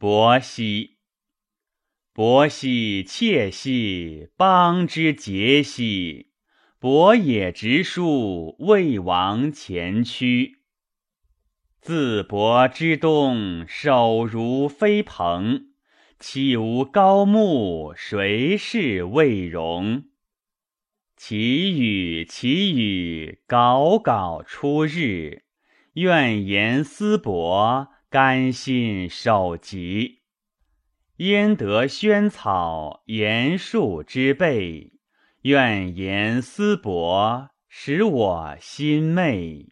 伯兮，伯兮，妾兮，邦之节兮。伯也直书，魏王前驱。自伯之东，首如飞蓬。岂无高木？谁是魏戎？其语，其语，杲杲出日。愿言思伯，甘心守疾。焉得萱草，言树之辈？愿言思薄，使我心昧。